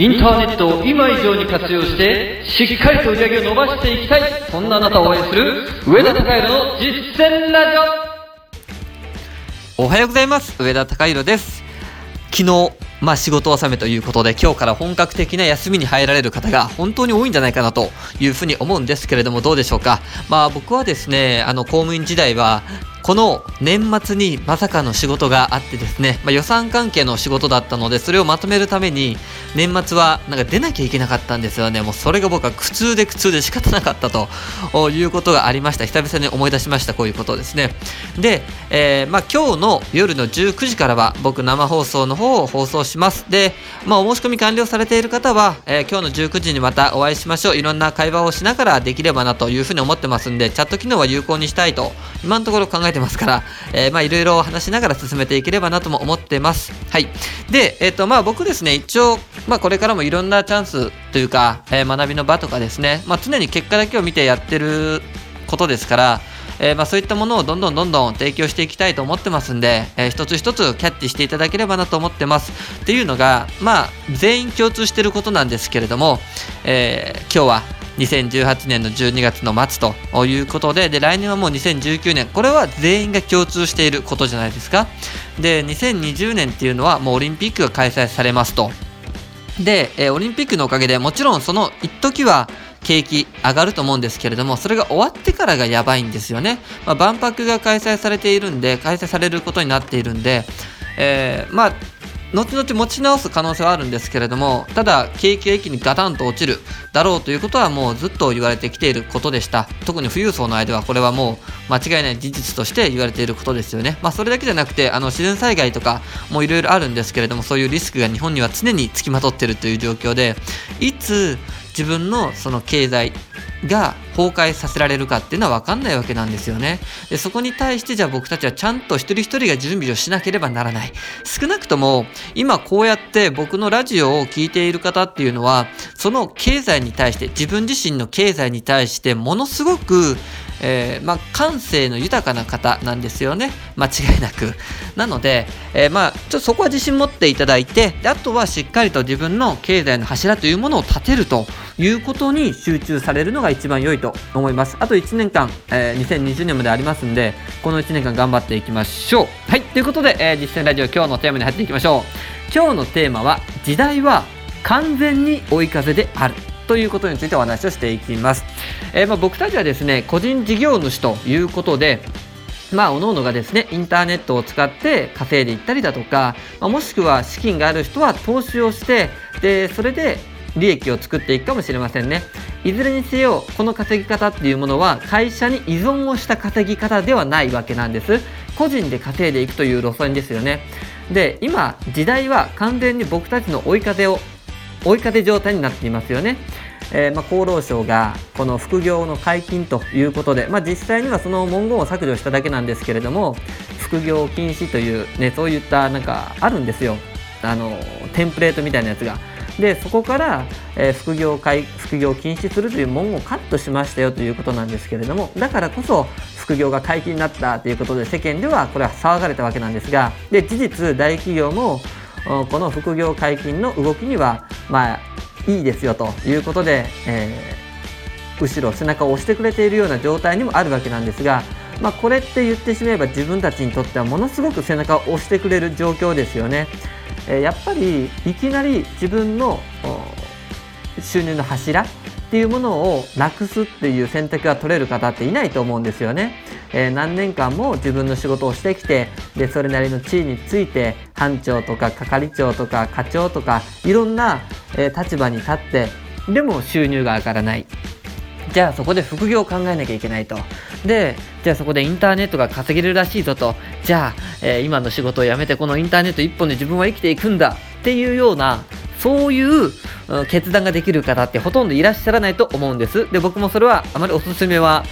インターネットを今以上に活用して、しっかりと売り上げを伸ばしていきたい、そんなあなたを応援する、上田隆弘の実践ラジオ。おはようございます。上田隆弘です。昨日まあ仕事納めということで今日から本格的な休みに入られる方が本当に多いんじゃないかなというふうに思うんですけれどもどうでしょうか。まあ僕はですねあの公務員時代はこの年末にまさかの仕事があってですね、まあ、予算関係の仕事だったのでそれをまとめるために年末はなんか出なきゃいけなかったんですよね。もうそれが僕は苦痛で苦痛で仕方なかったということがありました。久々に思い出しました。こういうことですね。で、えーまあ、今日の夜の19時からは僕生放送の方を放送します。で、まあ、お申し込み完了されている方は、えー今日の19時にまたお会いしましょう。いろんな会話をしながらできればなというふうに思ってますんでチャット機能は有効にしたいと今のところ考えてますから、えーまあいろいろ話しながら進めていければなとも思ってます。はい。でえっ、とまあ僕ですね一応まあこれからもいろんなチャンスというか、えー学びの場とかですね、まあ、常に結果だけを見てやってることですから、えーまあ、そういったものをどんどんどんどん提供していきたいと思ってますんで、えー一つ一つキャッチしていただければなと思ってます。っていうのがまあ全員共通してることなんですけれども、えー今日は2018年の12月の末ということでで来年はもう2019年これは全員が共通していることじゃないですか。で2020年っていうのはもうオリンピックが開催されますと。で、えオリンピックのおかげでもちろんその一時は景気上がると思うんですけれどもそれが終わってからがやばいんですよね、まあ、万博が開催されているんで開催されることになっているんで、えーまあ後々持ち直す可能性はあるんですけれどもただ景気が一気にガタンと落ちるだろうということはもうずっと言われてきていることでした。特に富裕層の間はこれはもう間違いない事実として言われていることですよね。まあそれだけじゃなくてあの自然災害とかもいろいろあるんですけれどもそういうリスクが日本には常につきまとっているという状況でいつ自分のその経済が崩壊させられるかっていうのは分かんないわけなんですよね。でそこに対してじゃあ僕たちはちゃんと一人一人が準備をしなければならない。少なくとも今こうやって僕のラジオを聞いている方っていうのはその経済に対して自分自身の経済に対してものすごくえーまあ、感性の豊かな方なんですよね。間違いなく。なので、えーまあ、ちょっとそこは自信持っていただいてであとはしっかりと自分の経済の柱というものを立てると。いうことに集中されるのが一番良いと思います。あと1年間、えー2020年までありますんでこの1年間頑張っていきましょう。はいということで、えー実践ラジオ今日のテーマに入っていきましょう。今日のテーマは時代は完全に追い風である。ということについてお話をしていきます、えーまあ、僕たちはですね個人事業主ということでまあ、各々がですね、インターネットを使って稼いでいったりだとか、まあもしくは資金がある人は投資をして、で、それで利益を作っていくかもしれませんね。いずれにせよ、この稼ぎ方っていうものは会社に依存をした稼ぎ方ではないわけなんです。個人で稼いでいくという路線ですよね。で、今、時代は完全に僕たちの追い風を追い風状態になっていますよね。えーまあ、厚労省がこの副業の解禁ということで、まあ、実際にはその文言を削除しただけなんですけれども副業禁止という、ね、そういったなんかあるんですよあのテンプレートみたいなやつが。でそこから、えー副業解副業を禁止するという文言をカットしましたよということなんですけれどもだからこそ副業が解禁になったということで世間ではこれは騒がれたわけなんですがで事実大企業もこの副業解禁の動きにはまあいいですよということで、えー後ろ背中を押してくれているような状態にもあるわけなんですが、まあ、これって言ってしまえば自分たちにとってはものすごく背中を押してくれる状況ですよね。えやっぱりいきなり自分の収入の柱っていうものをなくすっていう選択が取れる方っていないと思うんですよね。えー何年間も自分の仕事をしてきてでそれなりの地位について班長とか係長とか課長とかいろんな、えー立場に立ってでも収入が上がらないじゃあそこで副業を考えなきゃいけないと。で、じゃあそこでインターネットが稼げるらしいぞと。じゃあ、えー今の仕事を辞めてこのインターネット一本で自分は生きていくんだっていうような、そういう決断ができる方ってほとんどいらっしゃらないと思うんです。で、僕もそれはあまりお勧めは、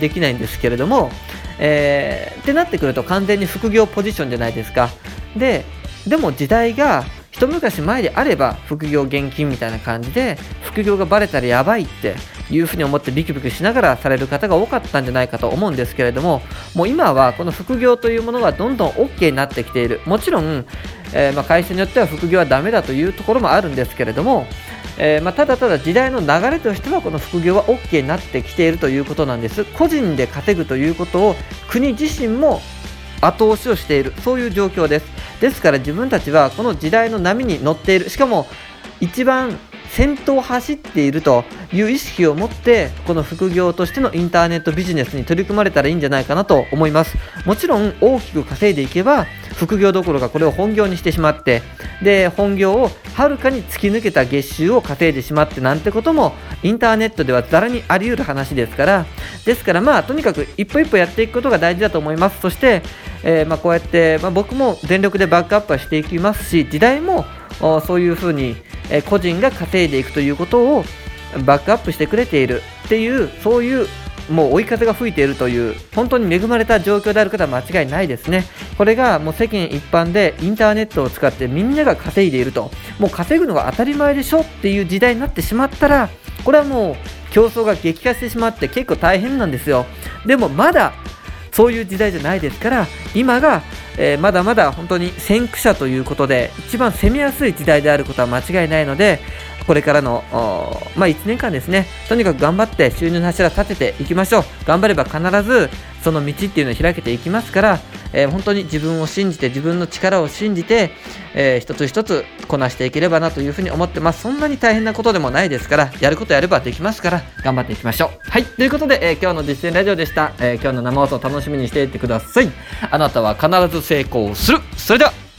できないんですけれども、えーってなってくると完全に副業ポジションじゃないですか。で、でも時代が一昔前であれば副業現金みたいな感じで副業がバレたらやばいっていうふうに思ってビクビクしながらされる方が多かったんじゃないかと思うんですけれどももう今はこの副業というものがどんどん OK になってきている。もちろん、えー、まあ、会社によっては副業はダメだというところもあるんですけれども、えー、まあ、ただただ時代の流れとしてはこの副業は OK になってきているということなんです。個人で稼ぐということを国自身も後押しをしている。そういう状況です。ですから自分たちはこの時代の波に乗っている。しかも一番先頭を走っているという意識を持ってこの副業としてのインターネットビジネスに取り組まれたらいいんじゃないかなと思います。もちろん大きく稼いでいけば副業どころかこれを本業にしてしまってで本業をはるかに突き抜けた月収を稼いでしまってなんてこともインターネットではざらにあり得る話ですからですからまあとにかく一歩一歩やっていくことが大事だと思います。そして、えー、まあこうやって、まあ、僕も全力でバックアップはしていきますし時代もそういうふうにえ個人が稼いでいくということをバックアップしてくれているっていうそういうもう追い風が吹いているという本当に恵まれた状況であることは間違いないですね。これがもう世間一般でインターネットを使ってみんなが稼いでいると。もう稼ぐのが当たり前でしょっていう時代になってしまったらこれはもう競争が激化してしまって結構大変なんですよ。でもまだそういう時代じゃないですから今がえー、まだまだ本当に先駆者ということで一番攻めやすい時代であることは間違いないのでこれからの、まあ、1年間ですねとにかく頑張って収入の柱立てていきましょう。頑張れば必ずその道っていうのを開けていきますからえー、本当に自分を信じて自分の力を信じて、えー、一つ一つこなしていければなというふうに思ってます。そんなに大変なことでもないですからやることやればできますから頑張っていきましょう。はいということで、えー、今日の実践ラジオでした、え今日の生放送楽しみにしていてください。あなたは必ず成功する。それでは。